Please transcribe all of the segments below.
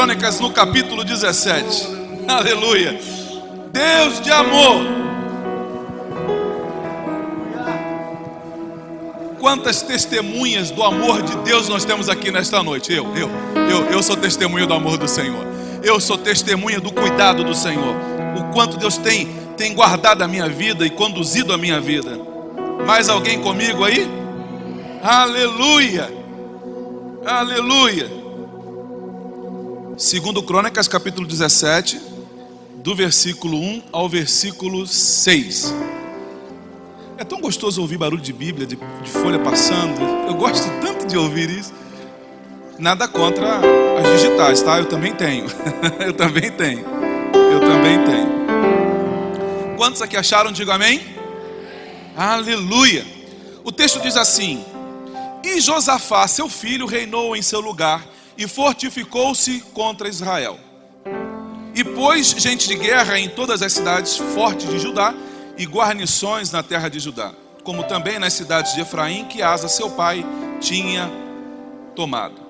Crônicas, no capítulo 17. Aleluia. Deus de amor. Quantas testemunhas do amor de Deus nós temos aqui nesta noite? Eu, eu, eu, eu sou testemunha do amor do Senhor. Eu sou testemunha do cuidado do Senhor. O quanto Deus tem, tem guardado a minha vida e conduzido a minha vida. Mais alguém comigo aí? Aleluia! Aleluia! Segundo Crônicas, capítulo 17, do versículo 1 ao versículo 6. É tão gostoso ouvir barulho de Bíblia, de, de folha passando. Eu gosto tanto de ouvir isso. Nada contra as digitais, tá? Eu também tenho. Eu também tenho. Eu também tenho. Quantos aqui acharam? Diga amém. Aleluia. O texto diz assim: E Josafá, seu filho, reinou em seu lugar e fortificou-se contra Israel. E pôs gente de guerra em todas as cidades fortes de Judá e guarnições na terra de Judá, como também nas cidades de Efraim, que Asa, seu pai, tinha tomado.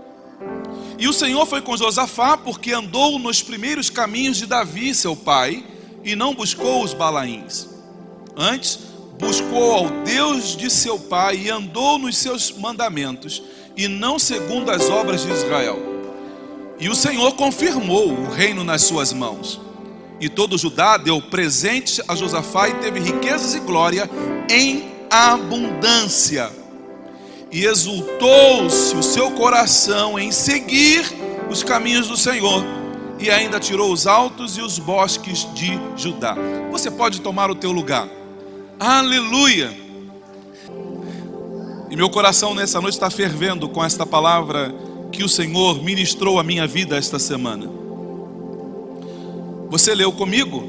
E o Senhor foi com Josafá, porque andou nos primeiros caminhos de Davi, seu pai, e não buscou os Balaíns. Antes, buscou ao Deus de seu pai e andou nos seus mandamentos, e não segundo as obras de Israel. E o Senhor confirmou o reino nas suas mãos. E todo Judá deu presente a Josafá e teve riquezas e glória em abundância. E exultou-se o seu coração em seguir os caminhos do Senhor, e ainda tirou os altos e os bosques de Judá. Você pode tomar o teu lugar. Aleluia! E meu coração nessa noite está fervendo com esta palavra que o Senhor ministrou à minha vida esta semana. Você leu comigo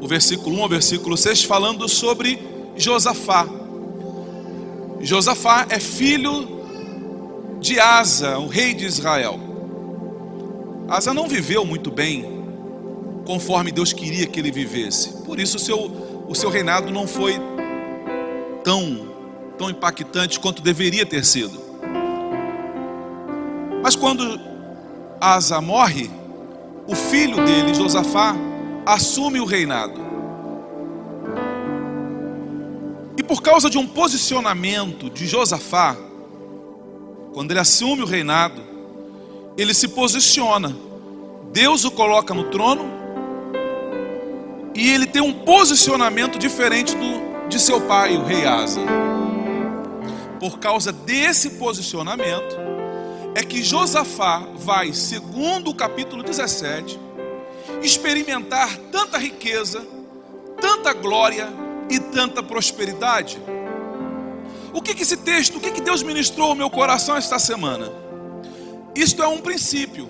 o versículo 1 ao versículo 6 falando sobre Josafá. Josafá é filho de Asa, o rei de Israel. Asa não viveu muito bem conforme Deus queria que ele vivesse. Por isso o seu, o seu reinado não foi tão, tão impactante quanto deveria ter sido. Mas quando Asa morre, o filho dele, Josafá, assume o reinado. E por causa de um posicionamento de Josafá, quando ele assume o reinado, ele se posiciona. Deus o coloca no trono e ele tem um posicionamento diferente do de seu pai, o rei Asa. Por causa desse posicionamento, é que Josafá vai, segundo o capítulo 17, experimentar tanta riqueza, tanta glória e tanta prosperidade. O que, que esse texto, o que, que Deus ministrou ao meu coração esta semana? Isto é um princípio.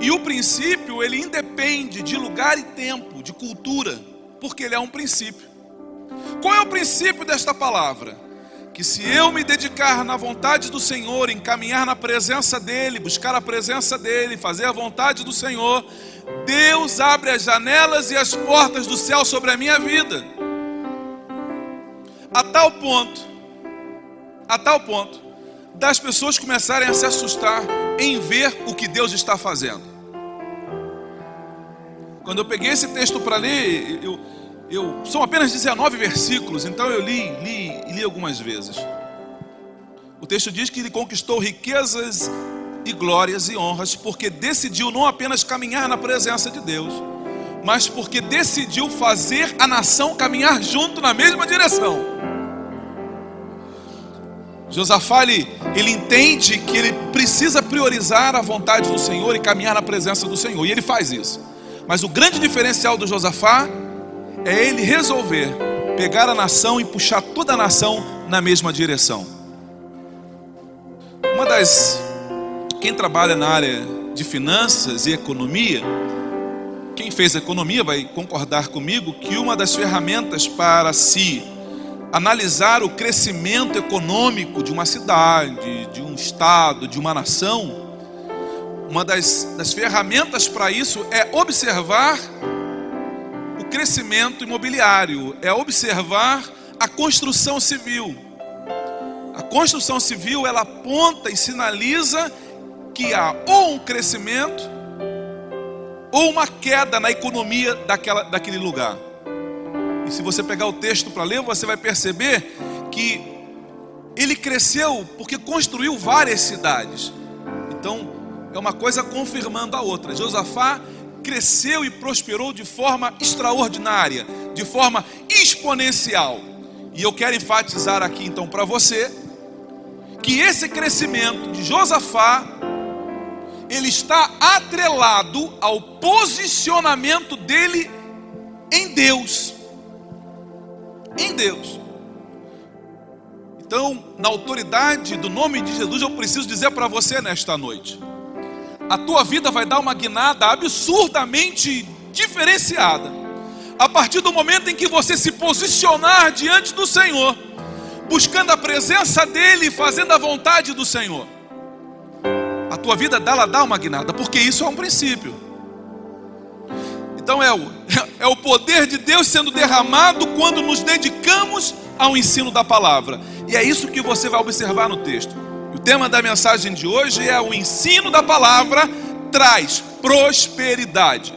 E o princípio, ele independe de lugar e tempo, de cultura, porque ele é um princípio. Qual é o princípio desta palavra? Que se eu me dedicar na vontade do Senhor, encaminhar na presença dEle, buscar a presença dEle, fazer a vontade do Senhor, Deus abre as janelas e as portas do céu sobre a minha vida. A tal ponto, a tal ponto, das pessoas começarem a se assustar em ver o que Deus está fazendo. Quando eu peguei esse texto para ler, eu, eu são apenas 19 versículos, então eu li, li li algumas vezes. O texto diz que ele conquistou riquezas e glórias e honras porque decidiu não apenas caminhar na presença de Deus, mas porque decidiu fazer a nação caminhar junto na mesma direção. Josafá ele, ele entende que ele precisa priorizar a vontade do Senhor e caminhar na presença do Senhor, e ele faz isso. Mas o grande diferencial do Josafá é ele resolver pegar a nação e puxar toda a nação na mesma direção. Uma das quem trabalha na área de finanças e economia, quem fez economia vai concordar comigo que uma das ferramentas para se analisar o crescimento econômico de uma cidade, de um estado, de uma nação, uma das, das ferramentas para isso é observar crescimento imobiliário, é observar a construção civil. A construção civil ela aponta e sinaliza que há ou um crescimento ou uma queda na economia daquela, daquele lugar. E se você pegar o texto para ler, você vai perceber que ele cresceu porque construiu várias cidades. Então, é uma coisa confirmando a outra. Josafá cresceu e prosperou de forma extraordinária, de forma exponencial. E eu quero enfatizar aqui então para você que esse crescimento de Josafá ele está atrelado ao posicionamento dele em Deus em Deus. Então, na autoridade do nome de Jesus, eu preciso dizer para você nesta noite: a tua vida vai dar uma guinada absurdamente diferenciada, a partir do momento em que você se posicionar diante do Senhor, buscando a presença dEle, fazendo a vontade do Senhor. A tua vida dela dá uma guinada, porque isso é um princípio. Então é o, é o poder de Deus sendo derramado quando nos dedicamos ao ensino da palavra. E é isso que você vai observar no texto. Tema da mensagem de hoje é o ensino da palavra traz prosperidade.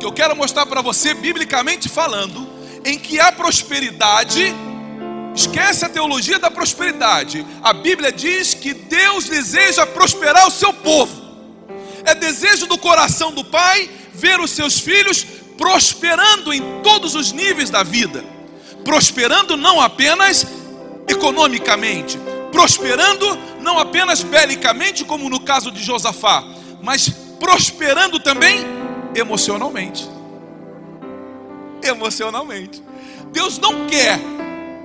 Que eu quero mostrar para você, biblicamente falando, em que a prosperidade, esquece a teologia da prosperidade. A Bíblia diz que Deus deseja prosperar o seu povo. É desejo do coração do Pai ver os seus filhos prosperando em todos os níveis da vida. Prosperando não apenas economicamente, prosperando não apenas belicamente, como no caso de Josafá, mas prosperando também emocionalmente. Emocionalmente. Deus não quer,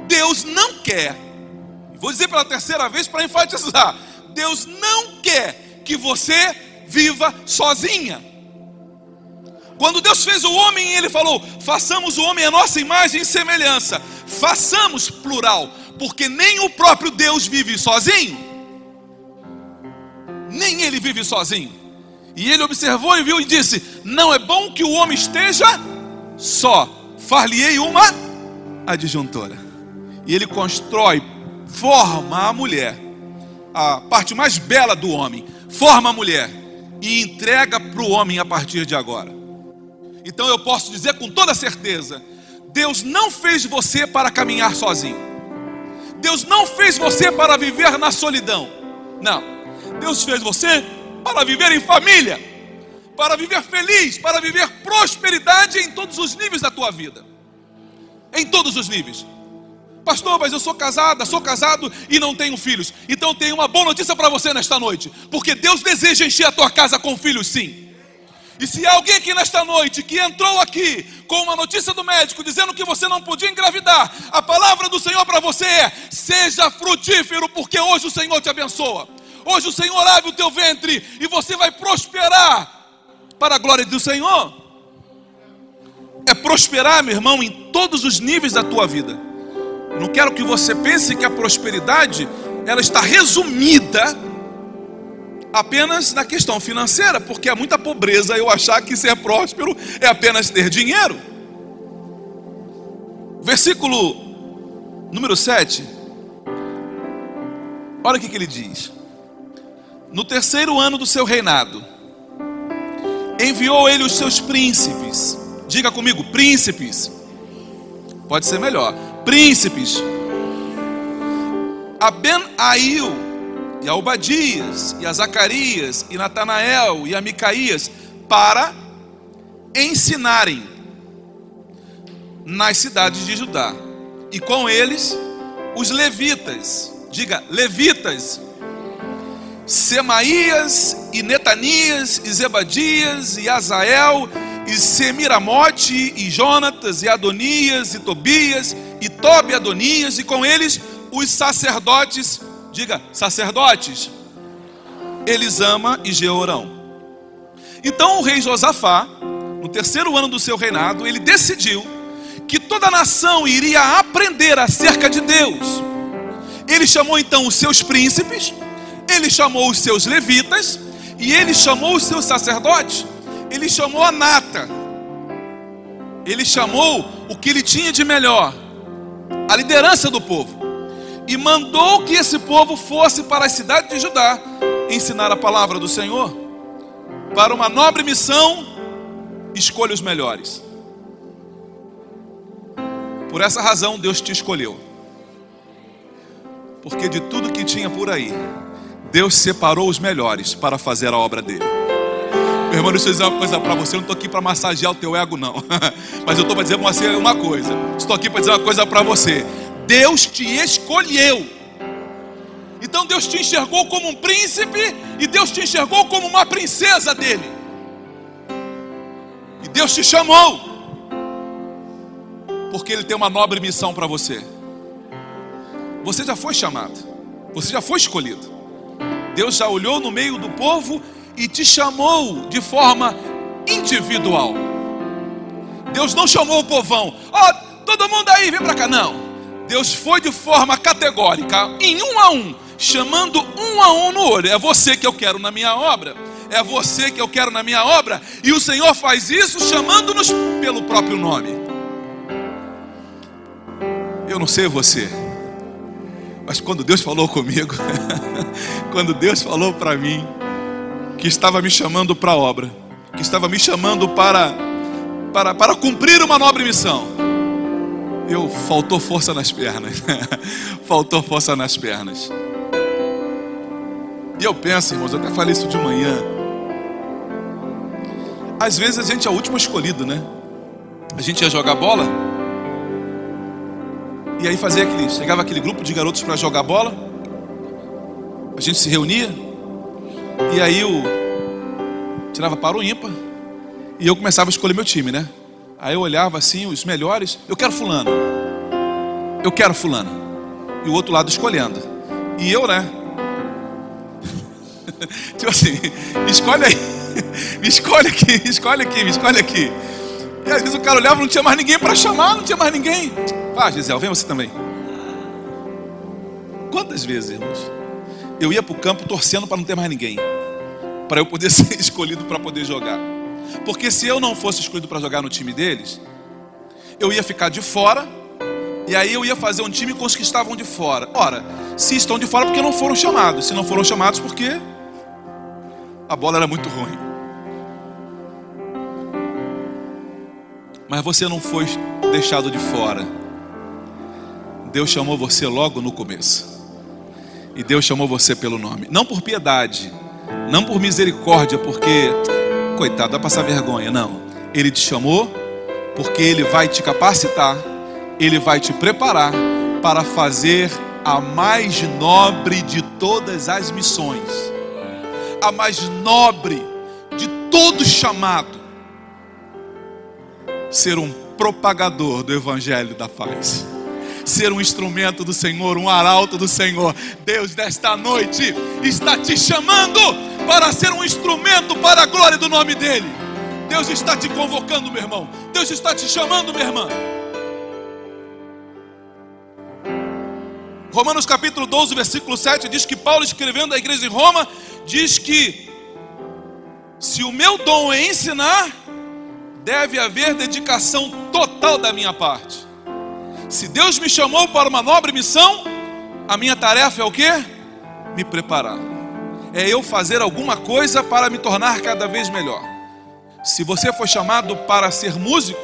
Deus não quer, vou dizer pela terceira vez para enfatizar: Deus não quer que você viva sozinha. Quando Deus fez o homem, Ele falou: façamos o homem a nossa imagem e semelhança. Façamos plural, porque nem o próprio Deus vive sozinho, nem Ele vive sozinho. E Ele observou e viu e disse: Não é bom que o homem esteja só. Far-lhe-ei uma adjuntora. E Ele constrói, forma a mulher, a parte mais bela do homem, forma a mulher e entrega para o homem a partir de agora. Então eu posso dizer com toda certeza: Deus não fez você para caminhar sozinho. Deus não fez você para viver na solidão. Não. Deus fez você para viver em família, para viver feliz, para viver prosperidade em todos os níveis da tua vida. Em todos os níveis. Pastor, mas eu sou casada, sou casado e não tenho filhos. Então tenho uma boa notícia para você nesta noite, porque Deus deseja encher a tua casa com filhos, sim. E se alguém aqui nesta noite que entrou aqui com uma notícia do médico dizendo que você não podia engravidar, a palavra do Senhor para você é: seja frutífero, porque hoje o Senhor te abençoa. Hoje o Senhor abre o teu ventre e você vai prosperar para a glória do Senhor. É prosperar, meu irmão, em todos os níveis da tua vida. Não quero que você pense que a prosperidade ela está resumida apenas na questão financeira, porque é muita pobreza eu achar que ser próspero é apenas ter dinheiro. Versículo número 7. Olha o que, ele diz. No terceiro ano do seu reinado, enviou ele os seus príncipes. Diga comigo, príncipes. Pode ser melhor. Príncipes. A Ben-Ail e a Obadias, e a Zacarias, e Natanael, e a Micaías, para ensinarem nas cidades de Judá. E com eles os levitas, diga levitas, Semaías e Netanias e Zebadias e Azael e Semiramote e Jonatas e Adonias e Tobias e Tobi Adonias e com eles os sacerdotes, diga sacerdotes, Elisama e Jeorão. Então o rei Josafá, no terceiro ano do seu reinado, ele decidiu que toda a nação iria aprender acerca de Deus. Ele chamou então os seus príncipes, ele chamou os seus levitas e ele chamou os seus sacerdotes. Ele chamou a nata. Ele chamou o que ele tinha de melhor, a liderança do povo. E mandou que esse povo fosse para a cidade de Judá ensinar a palavra do Senhor. Para uma nobre missão, escolha os melhores. Por essa razão Deus te escolheu. Porque de tudo que tinha por aí, Deus separou os melhores para fazer a obra dele. Meu irmão, deixa eu dizer uma coisa para você. Eu não estou aqui para massagear o teu ego, não. Mas eu estou para dizer uma coisa. Estou aqui para dizer uma coisa para você. Deus te escolheu. Então Deus te enxergou como um príncipe e Deus te enxergou como uma princesa dele. E Deus te chamou porque Ele tem uma nobre missão para você. Você já foi chamado, você já foi escolhido. Deus já olhou no meio do povo e te chamou de forma individual. Deus não chamou o povão, ó, oh, todo mundo aí, vem para cá, não. Deus foi de forma categórica, em um a um, chamando um a um no olho. É você que eu quero na minha obra, é você que eu quero na minha obra, e o Senhor faz isso chamando-nos pelo próprio nome. Eu não sei você, mas quando Deus falou comigo, quando Deus falou para mim que estava me chamando para a obra, que estava me chamando para, para, para cumprir uma nobre missão, eu faltou força nas pernas, faltou força nas pernas. E eu penso, irmãos, eu até falei isso de manhã. Às vezes a gente é o último escolhido, né? A gente ia jogar bola, e aí fazia aquele, chegava aquele grupo de garotos para jogar bola. A gente se reunia. E aí eu tirava para o ímpar. E eu começava a escolher meu time, né? Aí eu olhava assim, os melhores. Eu quero fulano. Eu quero fulano. E o outro lado escolhendo. E eu, né? tipo assim, escolhe aí. Me escolhe aqui, escolhe aqui, me escolhe aqui. E às vezes o cara olhava, não tinha mais ninguém para chamar, não tinha mais ninguém. Ah, Gisele, vem você também. Quantas vezes, irmãos, eu ia para o campo torcendo para não ter mais ninguém, para eu poder ser escolhido para poder jogar. Porque se eu não fosse escolhido para jogar no time deles, eu ia ficar de fora, e aí eu ia fazer um time com os que estavam de fora. Ora, se estão de fora, porque não foram chamados. Se não foram chamados, porque a bola era muito ruim. Mas você não foi deixado de fora. Deus chamou você logo no começo. E Deus chamou você pelo nome. Não por piedade, não por misericórdia, porque, coitado, vai passar vergonha. Não. Ele te chamou porque Ele vai te capacitar, Ele vai te preparar para fazer a mais nobre de todas as missões, a mais nobre de todo chamado, ser um propagador do Evangelho da paz ser um instrumento do Senhor, um arauto do Senhor. Deus, nesta noite, está te chamando para ser um instrumento para a glória do nome dEle. Deus está te convocando, meu irmão. Deus está te chamando, minha irmã. Romanos capítulo 12, versículo 7 diz que Paulo, escrevendo à igreja em Roma, diz que se o meu dom é ensinar, deve haver dedicação total da minha parte. Se Deus me chamou para uma nobre missão, a minha tarefa é o que? Me preparar. É eu fazer alguma coisa para me tornar cada vez melhor. Se você foi chamado para ser músico,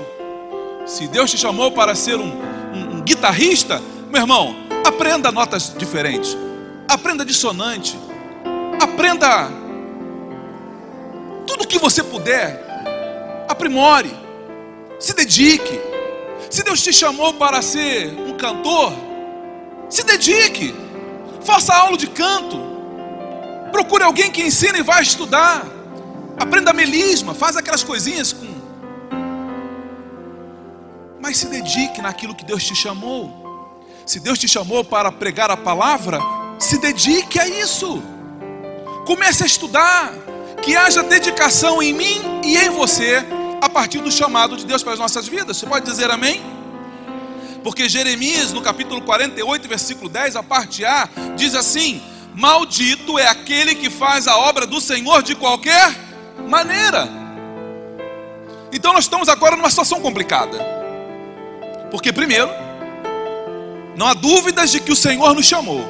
se Deus te chamou para ser um, um, um guitarrista, meu irmão, aprenda notas diferentes, aprenda dissonante, aprenda tudo que você puder, aprimore, se dedique. Se Deus te chamou para ser um cantor, Se dedique. Faça aula de canto. Procure alguém que ensine e vá estudar. Aprenda melisma, faz aquelas coisinhas com. Mas se dedique naquilo que Deus te chamou. Se Deus te chamou para pregar a palavra, se dedique a isso. Comece a estudar. Que haja dedicação em mim e em você a partir do chamado de Deus para as nossas vidas. Você pode dizer amém? Porque Jeremias, no capítulo 48, versículo 10, a parte A, diz assim: Maldito é aquele que faz a obra do Senhor de qualquer maneira. Então nós estamos agora numa situação complicada. Porque, primeiro, não há dúvidas de que o Senhor nos chamou.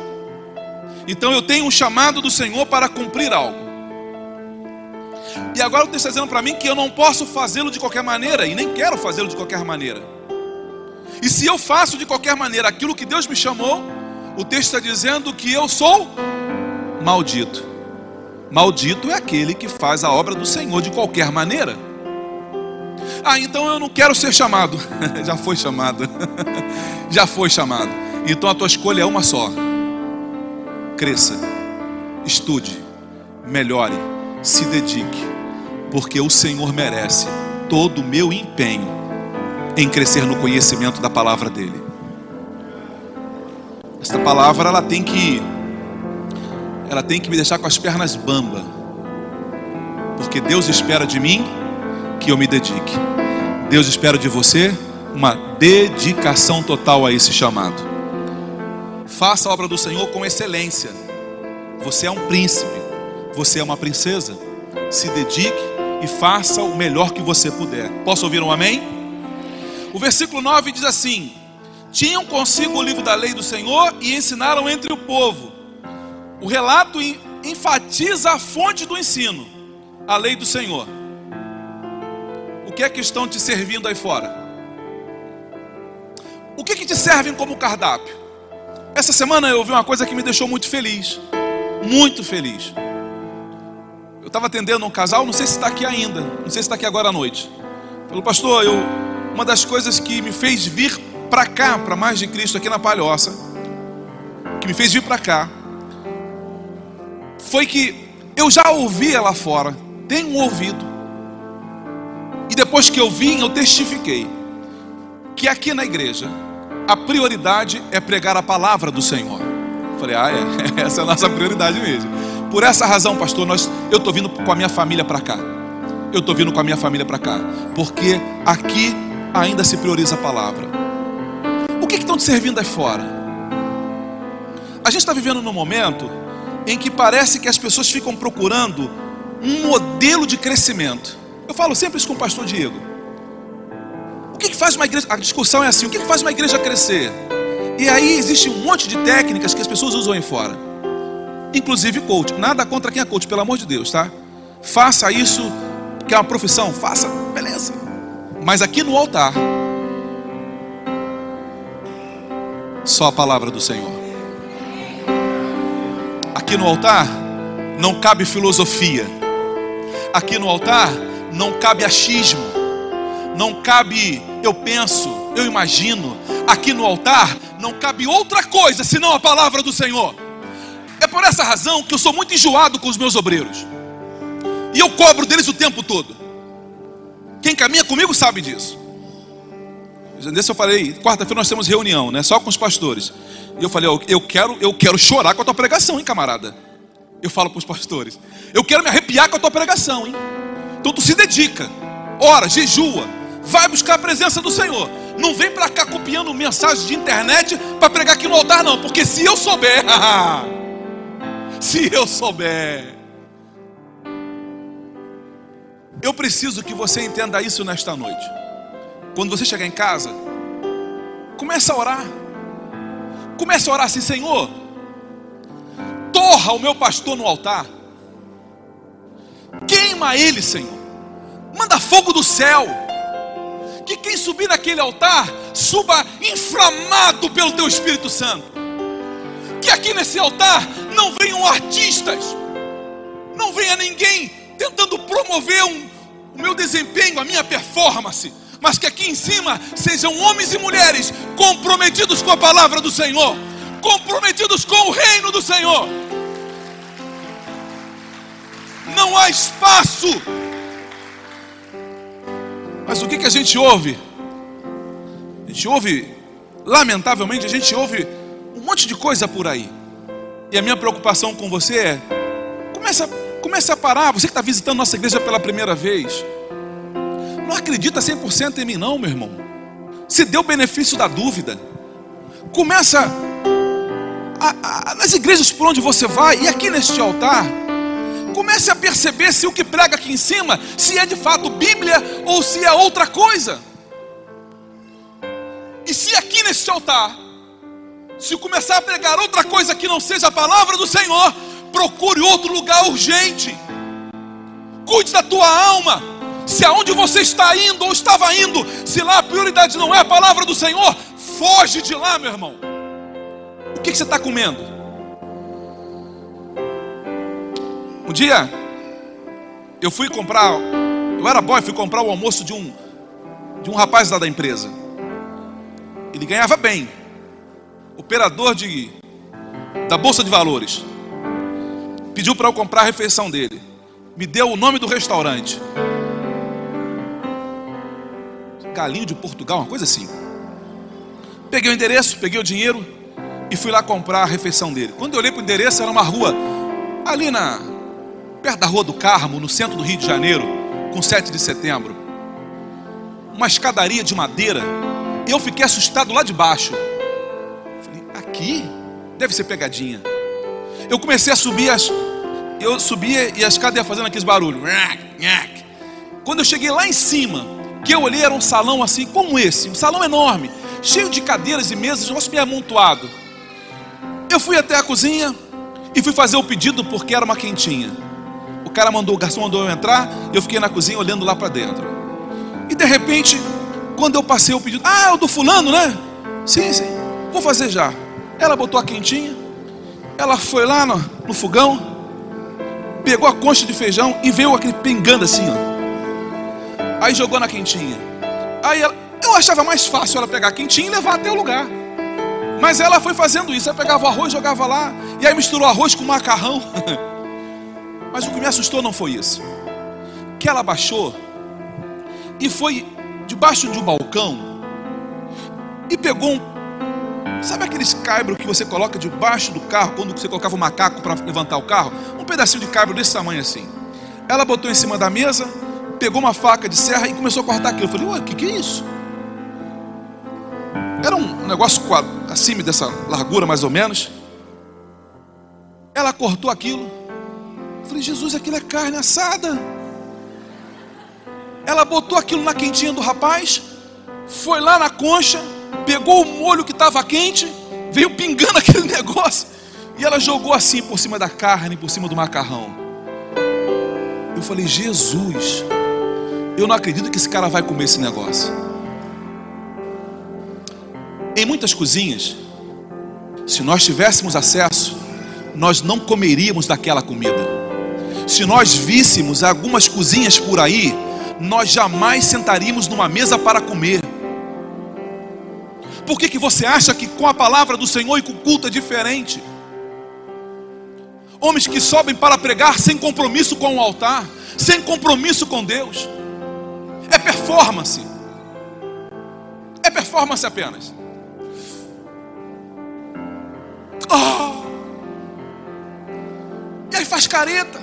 Então eu tenho um chamado do Senhor para cumprir algo. E agora o texto está dizendo para mim que eu não posso fazê-lo de qualquer maneira, e nem quero fazê-lo de qualquer maneira. E se eu faço de qualquer maneira aquilo que Deus me chamou, o texto está dizendo que eu sou maldito. Maldito é aquele que faz a obra do Senhor de qualquer maneira. Ah, então eu não quero ser chamado. Já foi chamado. Já foi chamado. Então a tua escolha é uma só. Cresça, estude, melhore, se dedique, porque o Senhor merece todo o meu empenho em crescer no conhecimento da palavra dele. Esta palavra ela tem que ela tem que me deixar com as pernas bamba. Porque Deus espera de mim que eu me dedique. Deus espera de você uma dedicação total a esse chamado. Faça a obra do Senhor com excelência. Você é um príncipe, você é uma princesa. Se dedique e faça o melhor que você puder. Posso ouvir um amém? O versículo 9 diz assim: Tinham consigo o livro da lei do Senhor e ensinaram entre o povo. O relato enfatiza a fonte do ensino, a lei do Senhor que é que estão te servindo aí fora? O que, que te servem como cardápio? Essa semana eu ouvi uma coisa que me deixou muito feliz. Muito feliz. Eu estava atendendo um casal, não sei se está aqui ainda, não sei se está aqui agora à noite. Falou, pastor, eu, uma das coisas que me fez vir para cá, para mais de Cristo aqui na Palhoça, que me fez vir para cá, foi que eu já ouvia lá fora, tenho ouvido, e depois que eu vim, eu testifiquei que aqui na igreja a prioridade é pregar a palavra do Senhor. falei, ah, é, essa é a nossa prioridade mesmo. Por essa razão, pastor, nós, eu estou vindo com a minha família para cá. Eu estou vindo com a minha família para cá. Porque aqui ainda se prioriza a palavra. Que estão te servindo aí fora? A gente está vivendo num momento em que parece que as pessoas ficam procurando um modelo de crescimento. Eu falo sempre isso com o pastor Diego. O que, que faz uma igreja? A discussão é assim: o que, que faz uma igreja crescer? E aí existe um monte de técnicas que as pessoas usam aí fora, inclusive coach. Nada contra quem é coach, pelo amor de Deus, tá? Faça isso, que é uma profissão, faça, beleza. Mas aqui no altar, só a palavra do Senhor. Aqui no altar, não cabe filosofia. Aqui no altar, não cabe achismo, não cabe eu penso, eu imagino. Aqui no altar não cabe outra coisa senão a palavra do Senhor. É por essa razão que eu sou muito enjoado com os meus obreiros. E eu cobro deles o tempo todo. Quem caminha comigo sabe disso. Nesse eu falei, quarta-feira nós temos reunião, né? Só com os pastores. E eu falei, eu quero, eu quero chorar com a tua pregação, hein, camarada? Eu falo para os pastores. Eu quero me arrepiar com a tua pregação, hein? Então tu se dedica, ora, jejua, vai buscar a presença do Senhor. Não vem para cá copiando mensagem de internet para pregar aqui no altar, não, porque se eu souber, se eu souber, eu preciso que você entenda isso nesta noite. Quando você chegar em casa, comece a orar. Comece a orar assim, Senhor, torra o meu pastor no altar. Queima ele, Senhor. Manda fogo do céu. Que quem subir naquele altar suba inflamado pelo teu Espírito Santo. Que aqui nesse altar não venham artistas, não venha ninguém tentando promover um, o meu desempenho, a minha performance, mas que aqui em cima sejam homens e mulheres comprometidos com a palavra do Senhor comprometidos com o reino do Senhor. Não há espaço. Mas o que, que a gente ouve? A gente ouve, lamentavelmente, a gente ouve um monte de coisa por aí. E a minha preocupação com você é: começa, comece a parar. Você que está visitando nossa igreja pela primeira vez, não acredita 100% em mim, não, meu irmão. Se dê o benefício da dúvida. Começa a, a, nas igrejas por onde você vai e aqui neste altar. Comece a perceber se o que prega aqui em cima, se é de fato Bíblia ou se é outra coisa. E se aqui neste altar, se começar a pregar outra coisa que não seja a palavra do Senhor, procure outro lugar urgente. Cuide da tua alma. Se aonde você está indo ou estava indo, se lá a prioridade não é a palavra do Senhor, foge de lá, meu irmão. O que, que você está comendo? Um dia, eu fui comprar, eu era boy, fui comprar o almoço de um, de um rapaz lá da empresa. Ele ganhava bem, operador de, da Bolsa de Valores. Pediu para eu comprar a refeição dele. Me deu o nome do restaurante. Galinho de Portugal, uma coisa assim. Peguei o endereço, peguei o dinheiro e fui lá comprar a refeição dele. Quando eu olhei para o endereço, era uma rua ali na perto da Rua do Carmo, no centro do Rio de Janeiro, com 7 de setembro. Uma escadaria de madeira. Eu fiquei assustado lá de baixo. Falei, aqui deve ser pegadinha. Eu comecei a subir as eu subia e a escada ia fazendo aqueles barulhos. Quando eu cheguei lá em cima, que eu olhei era um salão assim como esse, um salão enorme, cheio de cadeiras e mesas, um negócio amontoado. Eu fui até a cozinha e fui fazer o pedido porque era uma quentinha. O cara mandou, o garçom mandou eu entrar, eu fiquei na cozinha olhando lá para dentro. E de repente, quando eu passei o pedido, ah, é o do fulano, né? Sim, sim, vou fazer já. Ela botou a quentinha, ela foi lá no, no fogão, pegou a concha de feijão e veio aquele pingando assim, ó. Aí jogou na quentinha. Aí ela, eu achava mais fácil ela pegar a quentinha e levar até o lugar. Mas ela foi fazendo isso. Ela pegava o arroz, jogava lá. E aí misturou arroz com macarrão. Mas o que me assustou não foi isso. Que ela baixou e foi debaixo de um balcão e pegou um. Sabe aqueles caibros que você coloca debaixo do carro quando você colocava o macaco para levantar o carro? Um pedacinho de caibro desse tamanho assim. Ela botou em cima da mesa, pegou uma faca de serra e começou a cortar aquilo. Eu falei, ué, o que, que é isso? Era um negócio acima dessa largura, mais ou menos. Ela cortou aquilo. Eu falei, Jesus, aquilo é carne assada. Ela botou aquilo na quentinha do rapaz, foi lá na concha, pegou o molho que estava quente, veio pingando aquele negócio, e ela jogou assim por cima da carne, por cima do macarrão. Eu falei, Jesus, eu não acredito que esse cara vai comer esse negócio. Em muitas cozinhas, se nós tivéssemos acesso, nós não comeríamos daquela comida. Se nós víssemos algumas cozinhas por aí, nós jamais sentaríamos numa mesa para comer. Por que, que você acha que com a palavra do Senhor e com o culto é diferente? Homens que sobem para pregar sem compromisso com o altar, sem compromisso com Deus. É performance. É performance apenas. Oh. E aí faz careta.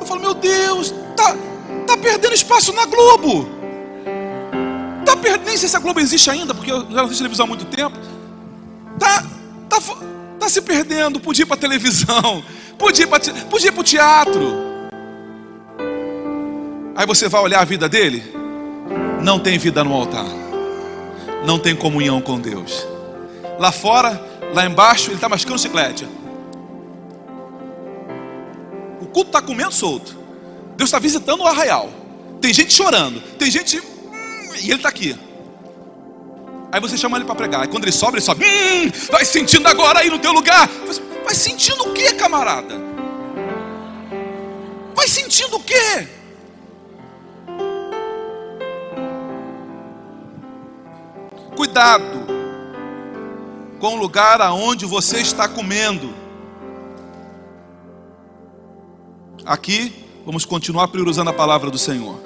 Eu falo, meu Deus, tá, tá perdendo espaço na Globo. Tá perdendo, nem sei se a Globo existe ainda, porque eu já não assisto televisão há muito tempo. Tá, tá, tá se perdendo. Podia ir para televisão, podia ir para podia ir para o teatro. Aí você vai olhar a vida dele, não tem vida no altar, não tem comunhão com Deus. Lá fora, lá embaixo, ele está mascando chiclete. O culto está comendo solto. Deus está visitando o arraial. Tem gente chorando, tem gente. Hum, e ele está aqui. Aí você chama ele para pregar. Aí quando ele sobe, ele sobe. Hum, vai sentindo agora aí no teu lugar. Vai sentindo o que, camarada? Vai sentindo o que? Cuidado com o lugar aonde você está comendo. Aqui, vamos continuar priorizando a palavra do Senhor.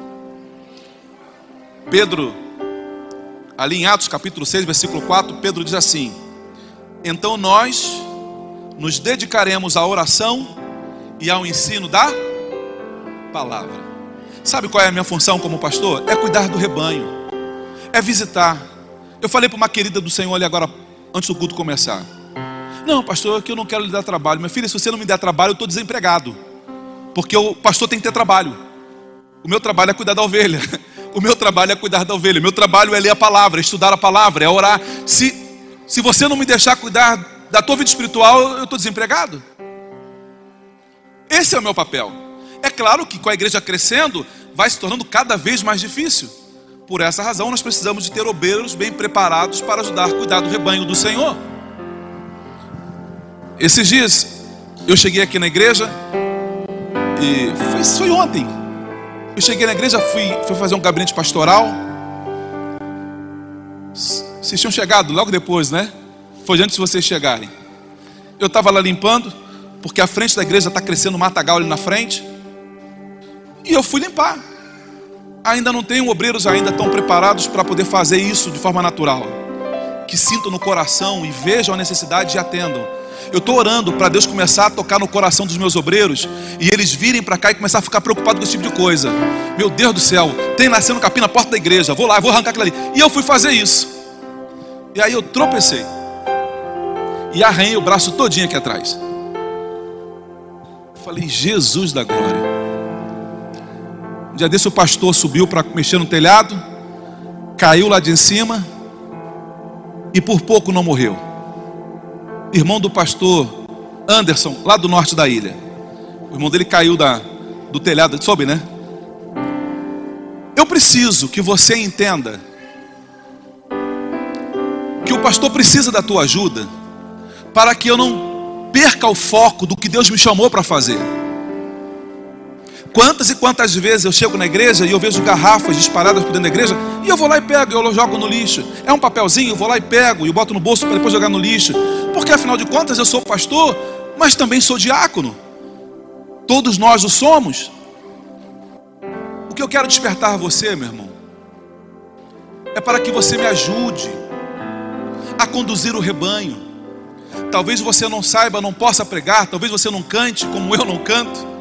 Pedro, ali em Atos capítulo 6, versículo 4, Pedro diz assim: Então nós nos dedicaremos à oração e ao ensino da palavra. Sabe qual é a minha função como pastor? É cuidar do rebanho, é visitar. Eu falei para uma querida do Senhor ali agora, antes do culto começar. Não, pastor, é que eu não quero lhe dar trabalho. Minha filha, se você não me der trabalho, eu estou desempregado. Porque o pastor tem que ter trabalho. O meu trabalho é cuidar da ovelha. O meu trabalho é cuidar da ovelha. O meu trabalho é ler a palavra, é estudar a palavra, é orar. Se, se você não me deixar cuidar da tua vida espiritual, eu estou desempregado. Esse é o meu papel. É claro que com a igreja crescendo, vai se tornando cada vez mais difícil. Por essa razão, nós precisamos de ter obreiros bem preparados para ajudar a cuidar do rebanho do Senhor. Esses dias, eu cheguei aqui na igreja, e foi, foi ontem. Eu cheguei na igreja, fui, fui fazer um gabinete pastoral. Vocês tinham chegado logo depois, né? Foi antes de vocês chegarem. Eu estava lá limpando, porque a frente da igreja está crescendo um matagal ali na frente. E eu fui limpar. Ainda não tenho obreiros ainda tão preparados para poder fazer isso de forma natural. Que sintam no coração e vejam a necessidade e atendam. Eu estou orando para Deus começar a tocar no coração dos meus obreiros e eles virem para cá e começar a ficar preocupados com esse tipo de coisa. Meu Deus do céu, tem nascendo capim na porta da igreja, vou lá, vou arrancar aquilo ali. E eu fui fazer isso. E aí eu tropecei. E arranhei o braço todinho aqui atrás. Falei, Jesus da glória. Um dia desse o pastor subiu para mexer no telhado, caiu lá de cima e por pouco não morreu. Irmão do pastor Anderson, lá do norte da ilha. O irmão dele caiu da, do telhado, soube, né? Eu preciso que você entenda que o pastor precisa da tua ajuda para que eu não perca o foco do que Deus me chamou para fazer. Quantas e quantas vezes eu chego na igreja e eu vejo garrafas disparadas por dentro da igreja e eu vou lá e pego, eu jogo no lixo. É um papelzinho, eu vou lá e pego e boto no bolso para depois jogar no lixo. Porque afinal de contas eu sou pastor, mas também sou diácono. Todos nós o somos. O que eu quero despertar você, meu irmão, é para que você me ajude a conduzir o rebanho. Talvez você não saiba, não possa pregar, talvez você não cante como eu não canto.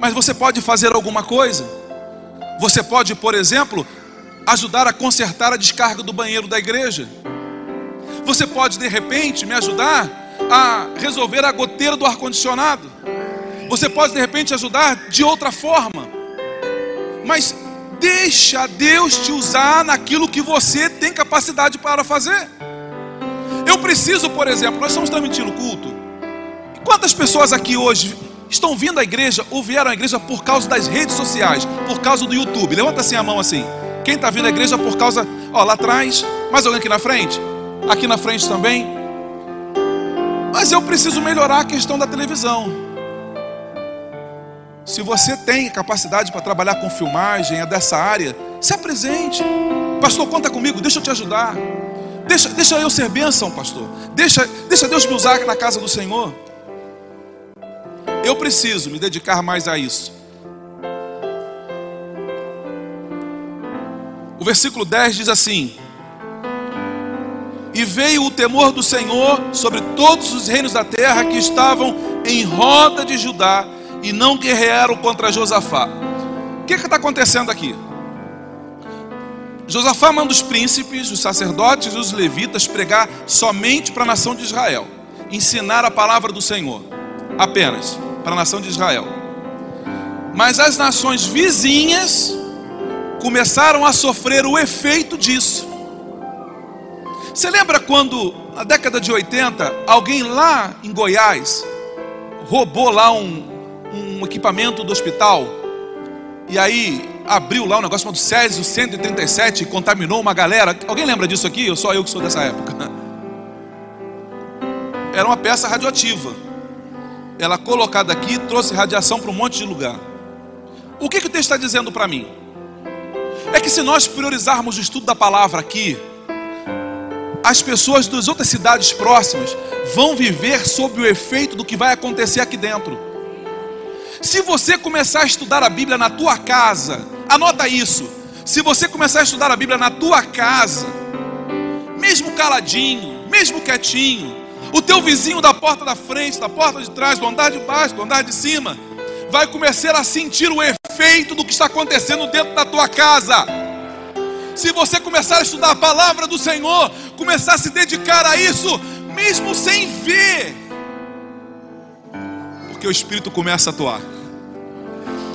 Mas você pode fazer alguma coisa. Você pode, por exemplo, ajudar a consertar a descarga do banheiro da igreja. Você pode, de repente, me ajudar a resolver a goteira do ar-condicionado. Você pode, de repente, ajudar de outra forma. Mas deixa Deus te usar naquilo que você tem capacidade para fazer. Eu preciso, por exemplo, nós estamos transmitindo culto. quantas pessoas aqui hoje estão vindo à igreja ou vieram à igreja por causa das redes sociais, por causa do YouTube. Levanta assim a mão assim. Quem está vindo à igreja por causa, ó, lá atrás, mais alguém aqui na frente? Aqui na frente também. Mas eu preciso melhorar a questão da televisão. Se você tem capacidade para trabalhar com filmagem, é dessa área, se apresente. Pastor, conta comigo, deixa eu te ajudar. Deixa, deixa eu ser bênção, pastor. Deixa, deixa Deus me usar na casa do Senhor. Eu preciso me dedicar mais a isso. O versículo 10 diz assim: E veio o temor do Senhor sobre todos os reinos da terra que estavam em roda de Judá e não guerrearam contra Josafá. O que está acontecendo aqui? Josafá manda os príncipes, os sacerdotes e os levitas pregar somente para a nação de Israel, ensinar a palavra do Senhor, apenas para a nação de Israel. Mas as nações vizinhas começaram a sofrer o efeito disso. Você lembra quando, na década de 80, alguém lá em Goiás roubou lá um, um equipamento do hospital e aí abriu lá um negócio chamado Césio 137 e contaminou uma galera? Alguém lembra disso aqui? Ou só eu que sou dessa época? Era uma peça radioativa ela colocada aqui trouxe radiação para um monte de lugar. O que, que o texto está dizendo para mim? É que se nós priorizarmos o estudo da palavra aqui, as pessoas das outras cidades próximas vão viver sob o efeito do que vai acontecer aqui dentro. Se você começar a estudar a Bíblia na tua casa, anota isso. Se você começar a estudar a Bíblia na tua casa, mesmo caladinho, mesmo quietinho, o teu vizinho da porta da frente, da porta de trás, do andar de baixo, do andar de cima, vai começar a sentir o efeito do que está acontecendo dentro da tua casa. Se você começar a estudar a palavra do Senhor, começar a se dedicar a isso, mesmo sem ver, porque o Espírito começa a atuar.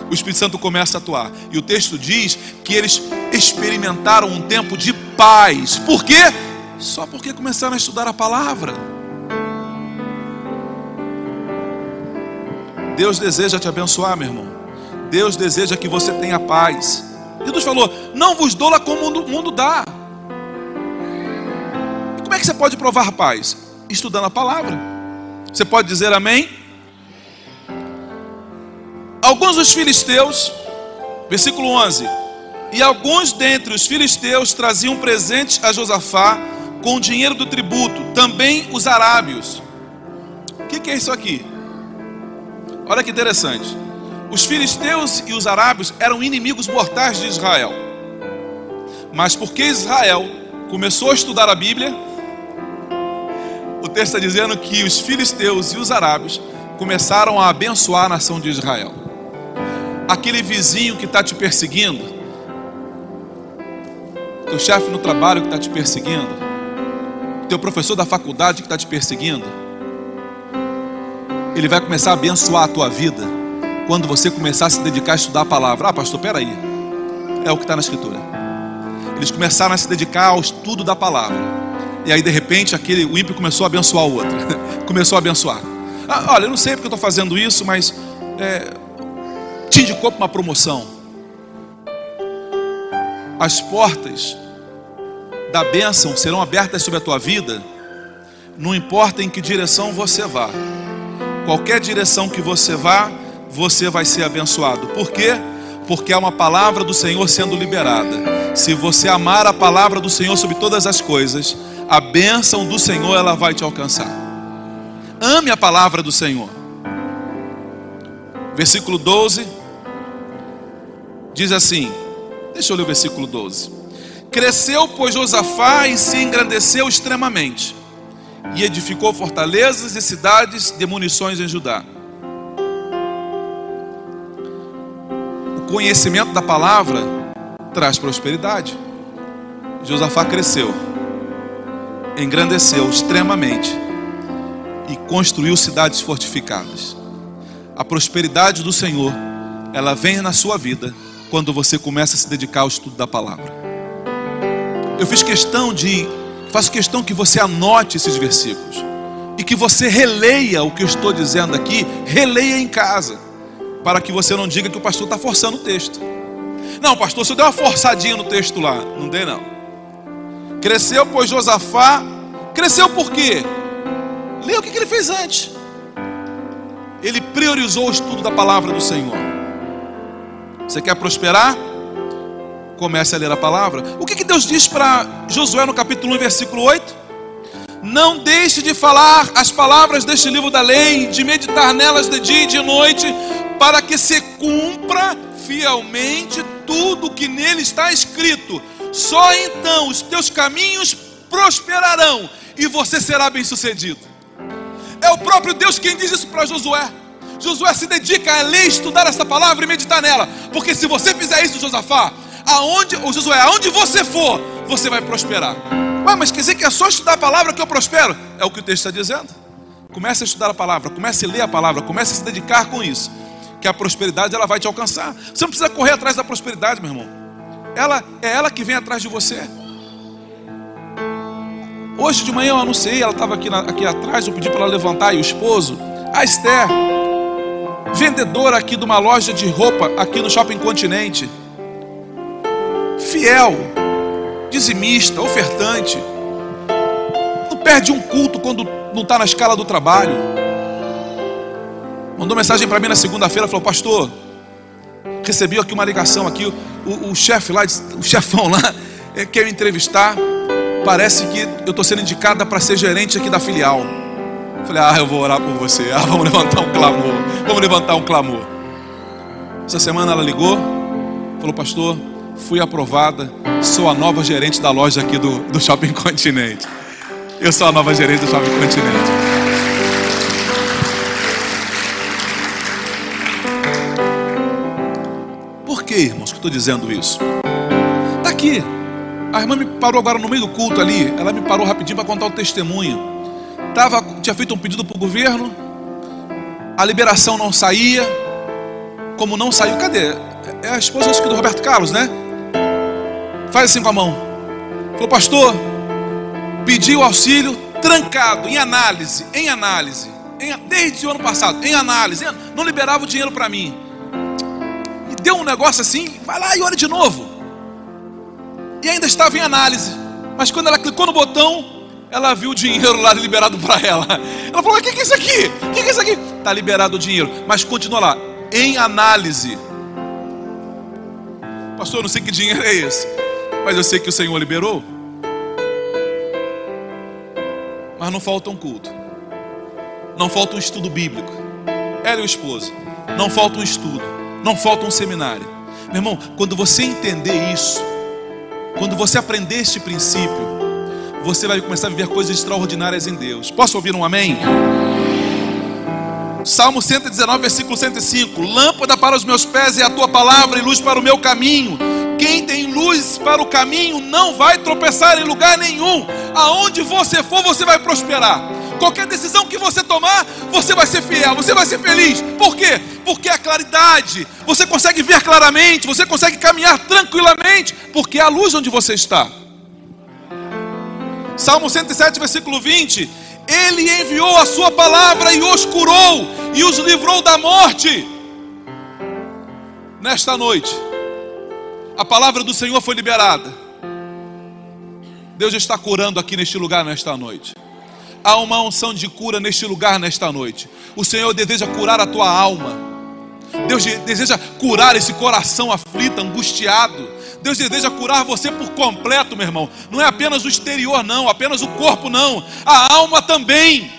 O Espírito Santo começa a atuar. E o texto diz que eles experimentaram um tempo de paz. Por quê? Só porque começaram a estudar a palavra. Deus deseja te abençoar, meu irmão. Deus deseja que você tenha paz. Jesus falou: Não vos dola como o mundo dá. E como é que você pode provar paz? Estudando a palavra. Você pode dizer amém? Alguns dos filisteus, versículo 11: E alguns dentre os filisteus traziam presentes a Josafá com o dinheiro do tributo, também os arábios. O que, que é isso aqui? Olha que interessante. Os filisteus e os arábios eram inimigos mortais de Israel. Mas porque Israel começou a estudar a Bíblia, o texto está dizendo que os filisteus e os arábios começaram a abençoar a nação de Israel. Aquele vizinho que está te perseguindo, teu chefe no trabalho que está te perseguindo, teu professor da faculdade que está te perseguindo, ele vai começar a abençoar a tua vida quando você começar a se dedicar a estudar a palavra. Ah, pastor, peraí. É o que está na escritura. Eles começaram a se dedicar ao estudo da palavra. E aí, de repente, aquele, o ímpio começou a abençoar o outro. começou a abençoar. Ah, olha, eu não sei porque eu estou fazendo isso, mas é, te indicou para uma promoção. As portas da bênção serão abertas sobre a tua vida, não importa em que direção você vá. Qualquer direção que você vá, você vai ser abençoado. Por quê? Porque há uma palavra do Senhor sendo liberada. Se você amar a palavra do Senhor sobre todas as coisas, a bênção do Senhor ela vai te alcançar. Ame a palavra do Senhor. Versículo 12 diz assim: Deixa eu ler o versículo 12. Cresceu, pois, Josafá e se engrandeceu extremamente e edificou fortalezas e cidades de munições em Judá. O conhecimento da palavra traz prosperidade. Josafá cresceu, engrandeceu extremamente e construiu cidades fortificadas. A prosperidade do Senhor, ela vem na sua vida quando você começa a se dedicar ao estudo da palavra. Eu fiz questão de Faço questão que você anote esses versículos e que você releia o que eu estou dizendo aqui, releia em casa, para que você não diga que o pastor está forçando o texto. Não, pastor, você deu uma forçadinha no texto lá. Não dei, não. Cresceu, pois Josafá. Cresceu por quê? Leia o que ele fez antes. Ele priorizou o estudo da palavra do Senhor. Você quer prosperar? Comece a ler a palavra. O que, que Deus diz para Josué no capítulo 1, versículo 8? Não deixe de falar as palavras deste livro da lei, de meditar nelas de dia e de noite, para que se cumpra fielmente tudo o que nele está escrito. Só então os teus caminhos prosperarão e você será bem-sucedido. É o próprio Deus quem diz isso para Josué. Josué se dedica a ler, estudar essa palavra e meditar nela, porque se você fizer isso, Josafá, aonde, ou Josué, aonde você for, você vai prosperar. Ué, mas quer dizer que é só estudar a palavra que eu prospero? É o que o texto está dizendo. Comece a estudar a palavra, comece a ler a palavra, comece a se dedicar com isso. Que a prosperidade ela vai te alcançar. Você não precisa correr atrás da prosperidade, meu irmão. Ela é ela que vem atrás de você. Hoje de manhã eu anunciei, ela estava aqui, aqui atrás, eu pedi para ela levantar, e o esposo, a Esther, vendedora aqui de uma loja de roupa aqui no Shopping Continente fiel, dizimista, ofertante. Não perde um culto quando não está na escala do trabalho. Mandou mensagem para mim na segunda-feira, falou, pastor, recebi aqui uma ligação aqui, o, o chefe lá, o chefão lá, quer me entrevistar. parece que eu estou sendo indicada para ser gerente aqui da filial. Falei, ah, eu vou orar por você. Ah, vamos levantar um clamor. Vamos levantar um clamor. Essa semana ela ligou, falou, pastor, fui aprovada, sou a nova gerente da loja aqui do, do Shopping Continente. Eu sou a nova gerente do Shopping Continente. Por que, irmãos, que eu estou dizendo isso? Está aqui. A irmã me parou agora no meio do culto ali. Ela me parou rapidinho para contar o testemunho. Tava, tinha feito um pedido para o governo. A liberação não saía. Como não saiu, cadê? É a esposa acho que do Roberto Carlos, né? Faz assim com a mão. Falou, pastor, pediu auxílio trancado, em análise, em análise, em, desde o ano passado, em análise, não liberava o dinheiro para mim. E deu um negócio assim, vai lá e olha de novo. E ainda estava em análise. Mas quando ela clicou no botão, ela viu o dinheiro lá liberado para ela. Ela falou: O que, que é isso aqui? O que, que é isso aqui? Está liberado o dinheiro. Mas continua lá, em análise. Pastor, eu não sei que dinheiro é esse. Mas eu sei que o Senhor liberou. Mas não falta um culto. Não falta um estudo bíblico. Ela e o esposo. Não falta um estudo. Não falta um seminário. Meu irmão, quando você entender isso, quando você aprender este princípio, você vai começar a viver coisas extraordinárias em Deus. Posso ouvir um amém? Salmo 119, versículo 105: Lâmpada para os meus pés é a tua palavra e luz para o meu caminho. Quem tem luz para o caminho não vai tropeçar em lugar nenhum. Aonde você for, você vai prosperar. Qualquer decisão que você tomar, você vai ser fiel, você vai ser feliz. Por quê? Porque a claridade. Você consegue ver claramente, você consegue caminhar tranquilamente, porque é a luz onde você está. Salmo 107, versículo 20: Ele enviou a sua palavra e os curou e os livrou da morte. Nesta noite, a palavra do Senhor foi liberada. Deus está curando aqui neste lugar nesta noite. Há uma unção de cura neste lugar nesta noite. O Senhor deseja curar a tua alma. Deus deseja curar esse coração aflito, angustiado. Deus deseja curar você por completo, meu irmão. Não é apenas o exterior, não, apenas o corpo, não. A alma também.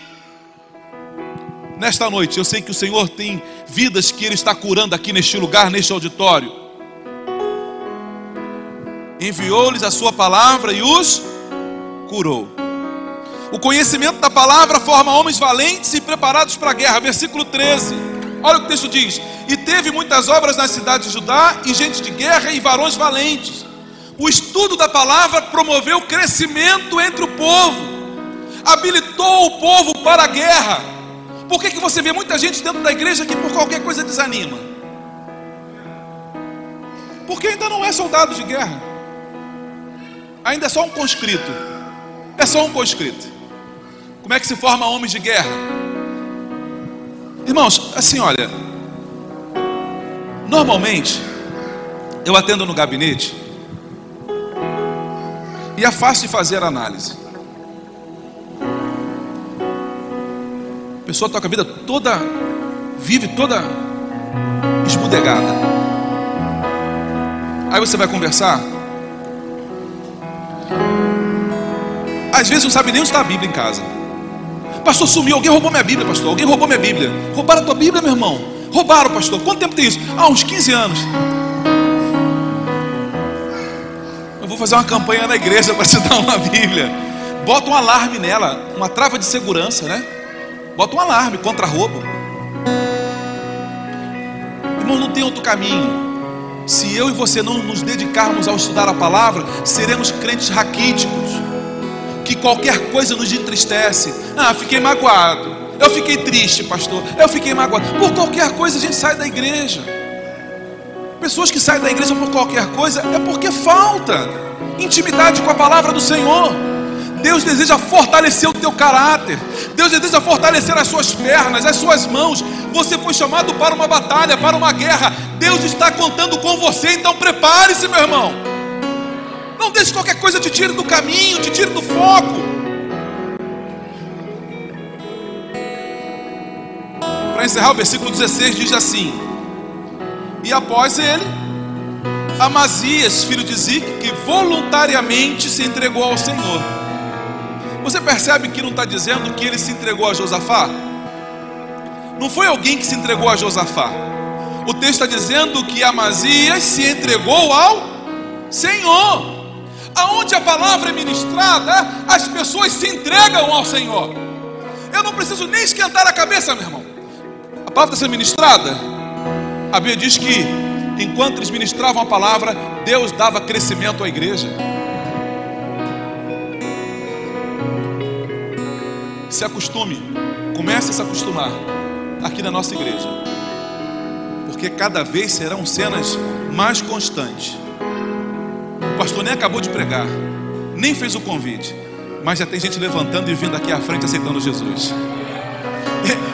Nesta noite, eu sei que o Senhor tem vidas que Ele está curando aqui neste lugar, neste auditório. Enviou-lhes a Sua palavra e os curou. O conhecimento da palavra forma homens valentes e preparados para a guerra. Versículo 13. Olha o que o texto diz: E teve muitas obras na cidade de Judá, e gente de guerra e varões valentes. O estudo da palavra promoveu crescimento entre o povo, habilitou o povo para a guerra. Por que, que você vê muita gente dentro da igreja que por qualquer coisa desanima? Porque ainda não é soldado de guerra, ainda é só um conscrito. É só um conscrito. Como é que se forma homens de guerra? Irmãos, assim, olha. Normalmente, eu atendo no gabinete e é fácil de fazer análise. A pessoa toca a vida toda, vive toda esbudegada. Aí você vai conversar. Às vezes não sabe nem onde está a Bíblia em casa. Pastor, sumiu. Alguém roubou minha Bíblia, pastor. Alguém roubou minha Bíblia. Roubaram a tua Bíblia, meu irmão. Roubaram, pastor. Quanto tempo tem isso? Ah, uns 15 anos. Eu vou fazer uma campanha na igreja para te dar uma Bíblia. Bota um alarme nela, uma trava de segurança, né? Bota um alarme contra roubo. Irmão, não tem outro caminho. Se eu e você não nos dedicarmos ao estudar a palavra, seremos crentes raquíticos que qualquer coisa nos entristece. Ah, fiquei magoado. Eu fiquei triste, pastor. Eu fiquei magoado. Por qualquer coisa a gente sai da igreja. Pessoas que saem da igreja por qualquer coisa é porque falta intimidade com a palavra do Senhor. Deus deseja fortalecer o teu caráter. Deus deseja fortalecer as suas pernas, as suas mãos. Você foi chamado para uma batalha, para uma guerra. Deus está contando com você, então prepare-se, meu irmão. Não deixe qualquer coisa te tire do caminho, te tire do foco. Para encerrar, o versículo 16 diz assim: E após ele, Amazias, filho de Zic, que voluntariamente se entregou ao Senhor. Você percebe que não está dizendo que ele se entregou a Josafá? Não foi alguém que se entregou a Josafá. O texto está dizendo que Amazias se entregou ao Senhor. Aonde a palavra é ministrada, as pessoas se entregam ao Senhor. Eu não preciso nem esquentar a cabeça, meu irmão. A palavra está sendo ministrada. A Bíblia diz que enquanto eles ministravam a palavra, Deus dava crescimento à igreja. Se acostume, comece a se acostumar aqui na nossa igreja, porque cada vez serão cenas mais constantes. Pastor nem acabou de pregar, nem fez o convite, mas já tem gente levantando e vindo aqui à frente aceitando Jesus.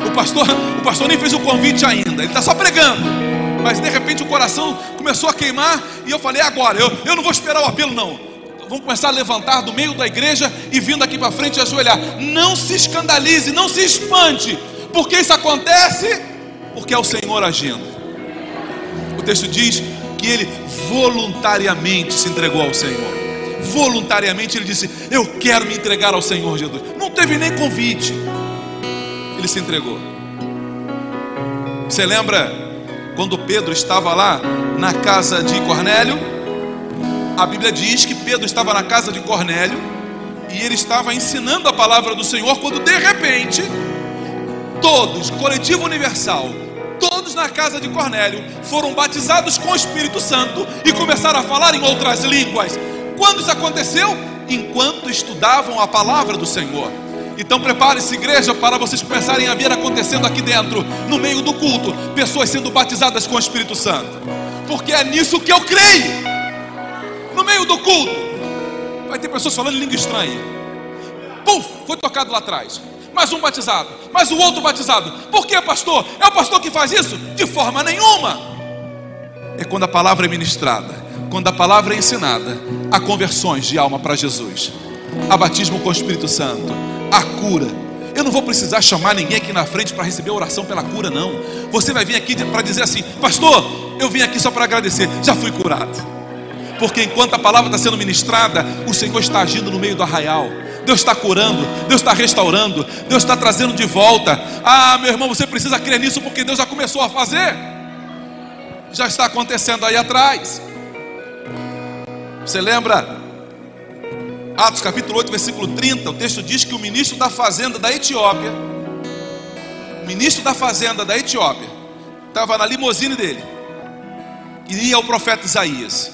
O pastor, o pastor nem fez o convite ainda, ele está só pregando. Mas de repente o coração começou a queimar e eu falei: agora, eu, eu não vou esperar o apelo, não. Vamos começar a levantar do meio da igreja e vindo aqui para frente ajoelhar. Não se escandalize, não se espante, porque isso acontece porque é o Senhor agindo. O texto diz que ele voluntariamente se entregou ao Senhor. Voluntariamente ele disse: Eu quero me entregar ao Senhor Jesus. Não teve nem convite, ele se entregou. Você lembra quando Pedro estava lá na casa de Cornélio? A Bíblia diz que Pedro estava na casa de Cornélio e ele estava ensinando a palavra do Senhor quando de repente todos, coletivo universal, todos na casa de Cornélio foram batizados com o Espírito Santo e começaram a falar em outras línguas. Quando isso aconteceu? Enquanto estudavam a palavra do Senhor. Então prepare-se, igreja, para vocês começarem a ver acontecendo aqui dentro, no meio do culto, pessoas sendo batizadas com o Espírito Santo. Porque é nisso que eu creio. No meio do culto, vai ter pessoas falando em língua estranha. Puf, foi tocado lá atrás mais um batizado, mais o outro batizado. Por que, pastor? É o pastor que faz isso? De forma nenhuma. É quando a palavra é ministrada, quando a palavra é ensinada, há conversões de alma para Jesus, há batismo com o Espírito Santo, há cura. Eu não vou precisar chamar ninguém aqui na frente para receber oração pela cura, não. Você vai vir aqui para dizer assim, pastor, eu vim aqui só para agradecer, já fui curado. Porque enquanto a palavra está sendo ministrada, o Senhor está agindo no meio do arraial. Deus está curando, Deus está restaurando, Deus está trazendo de volta. Ah, meu irmão, você precisa crer nisso porque Deus já começou a fazer. Já está acontecendo aí atrás. Você lembra? Atos capítulo 8, versículo 30, o texto diz que o ministro da fazenda da Etiópia, o ministro da fazenda da Etiópia, estava na limusine dele, e ia ao profeta Isaías.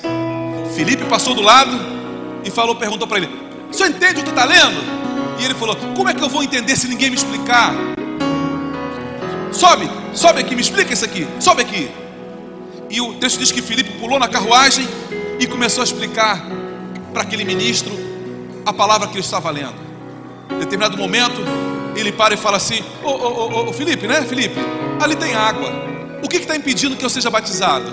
Felipe passou do lado e falou, perguntou para ele: o senhor entende o que está lendo? E ele falou: Como é que eu vou entender se ninguém me explicar? Sobe, sobe aqui, me explica isso aqui, sobe aqui. E o texto diz que Filipe pulou na carruagem e começou a explicar para aquele ministro a palavra que ele estava lendo. Em determinado momento, ele para e fala assim: Ô, ô, Felipe, né, Felipe? Ali tem água. O que está impedindo que eu seja batizado?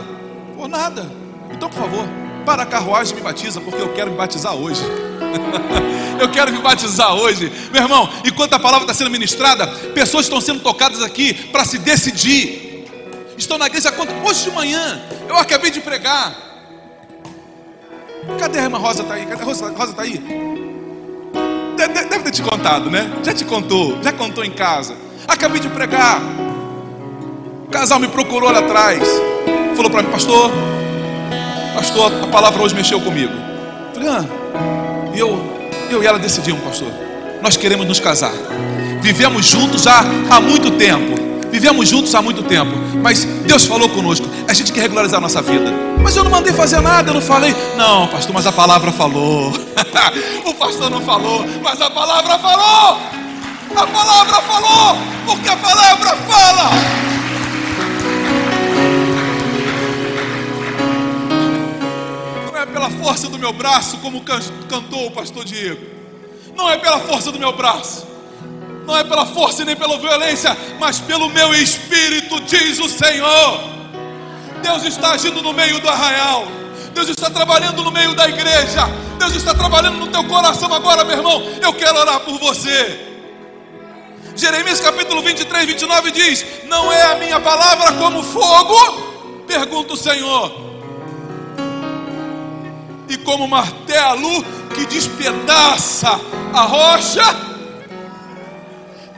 Por nada. Então, por favor, para a carruagem e me batiza, porque eu quero me batizar hoje. Eu quero me batizar hoje, meu irmão. Enquanto a palavra está sendo ministrada, pessoas estão sendo tocadas aqui para se decidir. Estão na igreja quanto? Hoje de manhã, eu acabei de pregar. Cadê a irmã Rosa? Está aí? Cadê a Rosa? Rosa está aí? Deve, ter te contado, né? Já te contou, já contou em casa. Acabei de pregar. O casal me procurou lá atrás. Falou para mim, pastor. Pastor, a palavra hoje mexeu comigo. Falei, ah, e eu, eu e ela decidimos, pastor. Nós queremos nos casar. Vivemos juntos já há muito tempo. Vivemos juntos há muito tempo. Mas Deus falou conosco. A gente quer regularizar a nossa vida. Mas eu não mandei fazer nada, eu não falei. Não, pastor, mas a palavra falou. o pastor não falou, mas a palavra falou. A palavra falou, porque a palavra fala. Pela força do meu braço, como cantou o pastor Diego. Não é pela força do meu braço. Não é pela força nem pela violência, mas pelo meu espírito, diz o Senhor. Deus está agindo no meio do arraial. Deus está trabalhando no meio da igreja. Deus está trabalhando no teu coração agora, meu irmão. Eu quero orar por você. Jeremias capítulo 23, 29 diz: Não é a minha palavra como fogo? Pergunta o Senhor e como martelo que despedaça a rocha.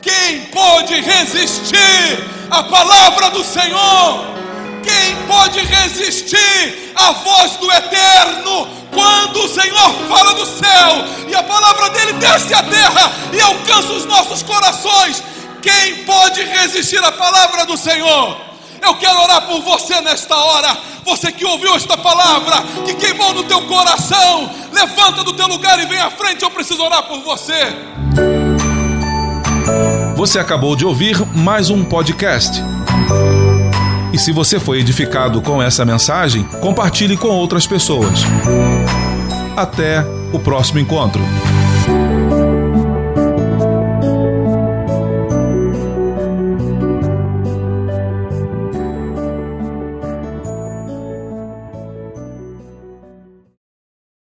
Quem pode resistir à palavra do Senhor? Quem pode resistir à voz do Eterno quando o Senhor fala do céu e a palavra dele desce à terra e alcança os nossos corações? Quem pode resistir à palavra do Senhor? Eu quero orar por você nesta hora. Você que ouviu esta palavra, que queimou no teu coração, levanta do teu lugar e vem à frente. Eu preciso orar por você. Você acabou de ouvir mais um podcast. E se você foi edificado com essa mensagem, compartilhe com outras pessoas. Até o próximo encontro.